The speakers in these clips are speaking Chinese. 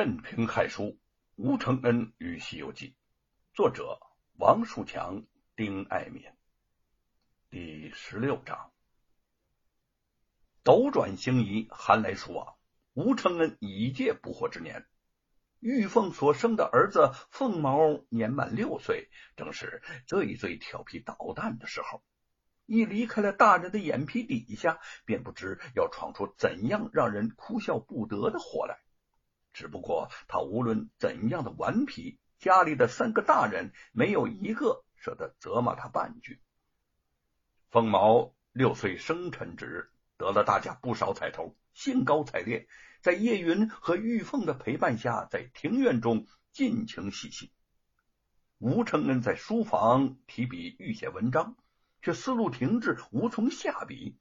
镇平害书，吴承恩与《西游记》，作者王树强、丁爱民。第十六章：斗转星移，寒来暑往。吴承恩已届不惑之年，玉凤所生的儿子凤毛年满六岁，正是最最调皮捣蛋的时候。一离开了大人的眼皮底下，便不知要闯出怎样让人哭笑不得的祸来。只不过他无论怎样的顽皮，家里的三个大人没有一个舍得责骂他半句。凤毛六岁生辰之日，得了大家不少彩头，兴高采烈，在叶云和玉凤的陪伴下，在庭院中尽情嬉戏。吴承恩在书房提笔欲写文章，却思路停滞，无从下笔。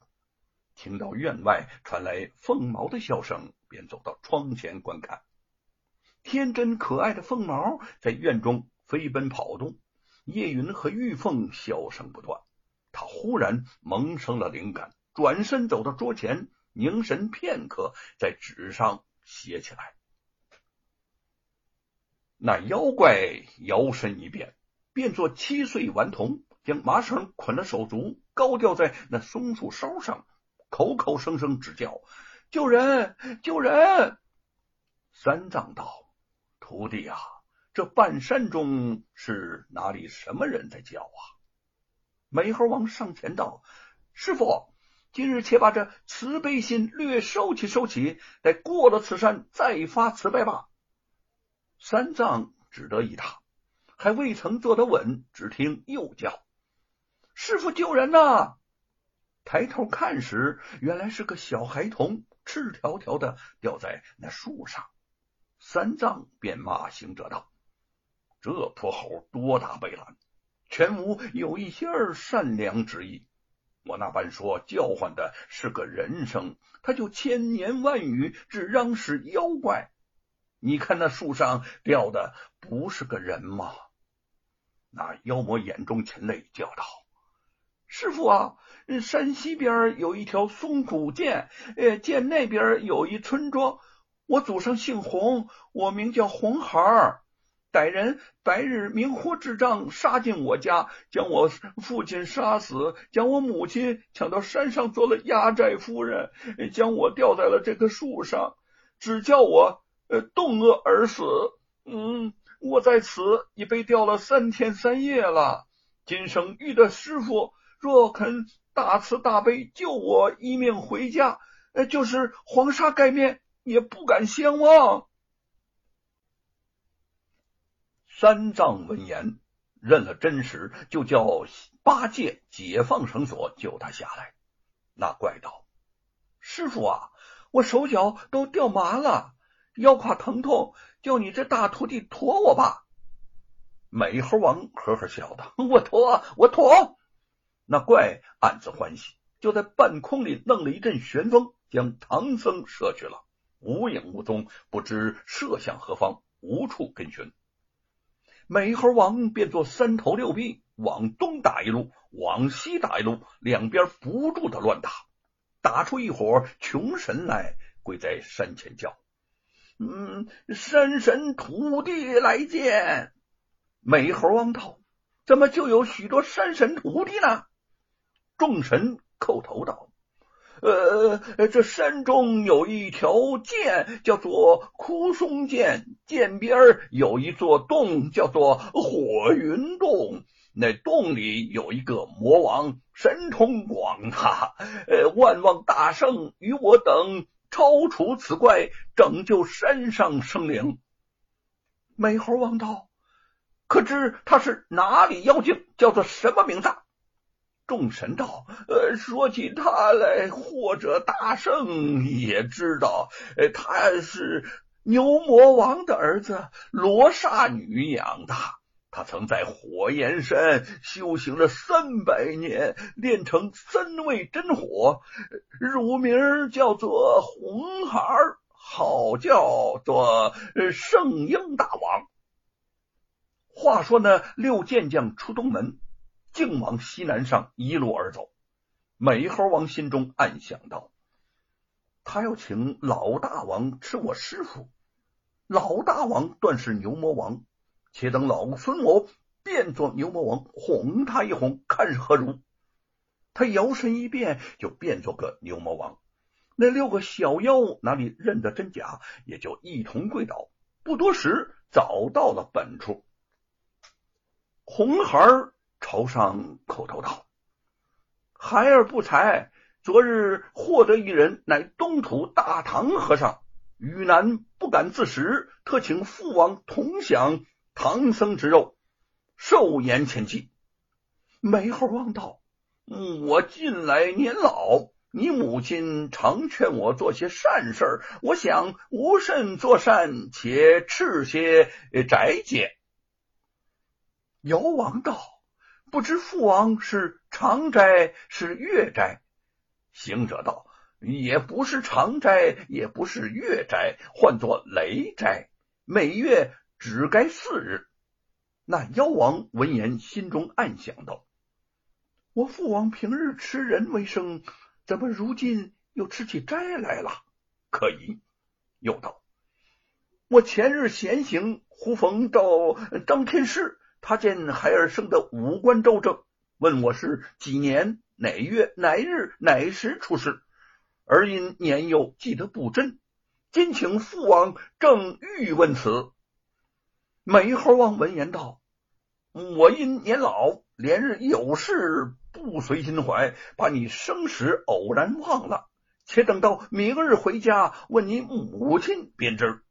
听到院外传来凤毛的笑声。便走到窗前观看，天真可爱的凤毛在院中飞奔跑动，叶云和玉凤笑声不断。他忽然萌生了灵感，转身走到桌前，凝神片刻，在纸上写起来。那妖怪摇身一变，变作七岁顽童，将麻绳捆了手足，高吊在那松树梢上，口口声声只叫。救人！救人！三藏道：“徒弟啊，这半山中是哪里什么人在叫啊？”美猴王上前道：“师傅，今日且把这慈悲心略收起，收起，待过了此山再发慈悲吧。”三藏只得一答，还未曾坐得稳，只听又叫：“师傅救人呐！”抬头看时，原来是个小孩童。赤条条的吊在那树上，三藏便骂行者道：“这泼猴多大悲懒，全无有一些善良之意。我那般说叫唤的是个人声，他就千言万语只嚷是妖怪。你看那树上吊的不是个人吗？”那妖魔眼中噙泪，叫道。师傅啊，山西边有一条松骨涧，呃，涧那边有一村庄。我祖上姓洪，我名叫红孩儿。歹人白日明火执仗，杀进我家，将我父亲杀死，将我母亲抢到山上做了压寨夫人，将我吊在了这棵树上，只叫我呃冻饿而死。嗯，我在此已被吊了三天三夜了。今生遇的师傅。若肯大慈大悲救我一命回家，就是黄沙盖面也不敢相忘。三藏闻言认了真实，就叫八戒解放绳索，救他下来。那怪道：“师傅啊，我手脚都掉麻了，腰胯疼痛，叫你这大徒弟驮我吧。”美猴王呵呵笑道：“我驮，我驮。”那怪暗自欢喜，就在半空里弄了一阵旋风，将唐僧射去了，无影无踪，不知射向何方，无处跟寻。美猴王变作三头六臂，往东打一路，往西打一路，两边不住的乱打，打出一伙穷神来，跪在山前叫：“嗯，山神土地来见。”美猴王道：“怎么就有许多山神土地呢？”众神叩头道：“呃，这山中有一条涧，叫做枯松涧，涧边有一座洞，叫做火云洞。那洞里有一个魔王，神通广大，呃，万望大圣与我等超除此怪，拯救山上生灵。”美猴王道：“可知他是哪里妖精？叫做什么名字？”众神道：“呃，说起他来，或者大圣也知道，呃，他是牛魔王的儿子，罗刹女养的。他曾在火焰山修行了三百年，炼成三味真火，乳名叫做红孩儿，好叫做圣婴大王。话说呢，六剑将出东门。”竟往西南上一路而走，美猴王心中暗想道：“他要请老大王吃我师傅，老大王断是牛魔王，且等老孙我变作牛魔王，哄他一哄，看是何如？他摇身一变，就变做个牛魔王。那六个小妖哪里认得真假，也就一同跪倒。不多时，找到了本处。红孩儿朝上叩头道：“孩儿不才，昨日获得一人，乃东土大唐和尚。与南不敢自食，特请父王同享唐僧之肉，寿延千计。”美猴王道：“我近来年老。”你母亲常劝我做些善事我想无甚作善，且吃些斋戒。姚王道：“不知父王是长斋是月斋？”行者道：“也不是长斋，也不是月斋，唤作雷斋，每月只该四日。”那妖王闻言，心中暗想道：“我父王平日吃人为生。”怎么如今又吃起斋来了？可疑。又道：“我前日闲行，忽逢到张天师，他见孩儿生得五官周正，问我是几年哪月哪日哪时出世，而因年幼记得不真，今请父王正欲问此。”美猴王闻言道：“我因年老，连日有事。”不随心怀，把你生时偶然忘了，且等到明日回家问你母亲便知。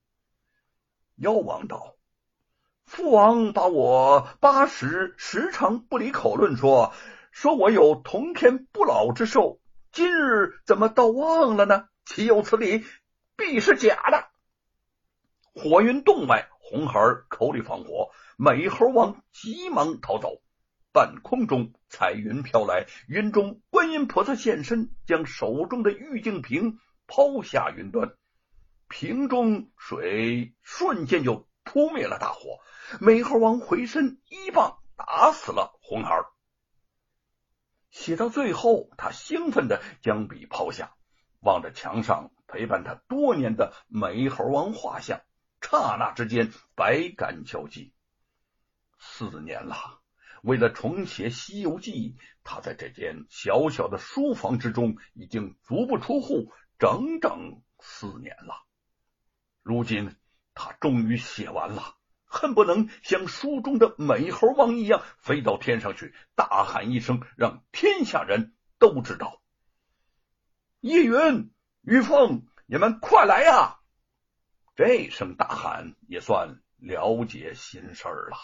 妖王道：“父王把我八十时常不离口论说，说我有同天不老之寿，今日怎么倒忘了呢？岂有此理！必是假的。”火云洞外，红孩口里放火，美猴王急忙逃走。半空中彩云飘来，云中观音菩萨现身，将手中的玉净瓶抛下云端，瓶中水瞬间就扑灭了大火。美猴王回身一棒打死了红孩儿。写到最后，他兴奋的将笔抛下，望着墙上陪伴他多年的美猴王画像，刹那之间百感交集。四年了。为了重写《西游记》，他在这间小小的书房之中已经足不出户整整四年了。如今他终于写完了，恨不能像书中的美猴王一样飞到天上去，大喊一声，让天下人都知道：“叶云、玉凤，你们快来呀！”这声大喊也算了解心事儿了。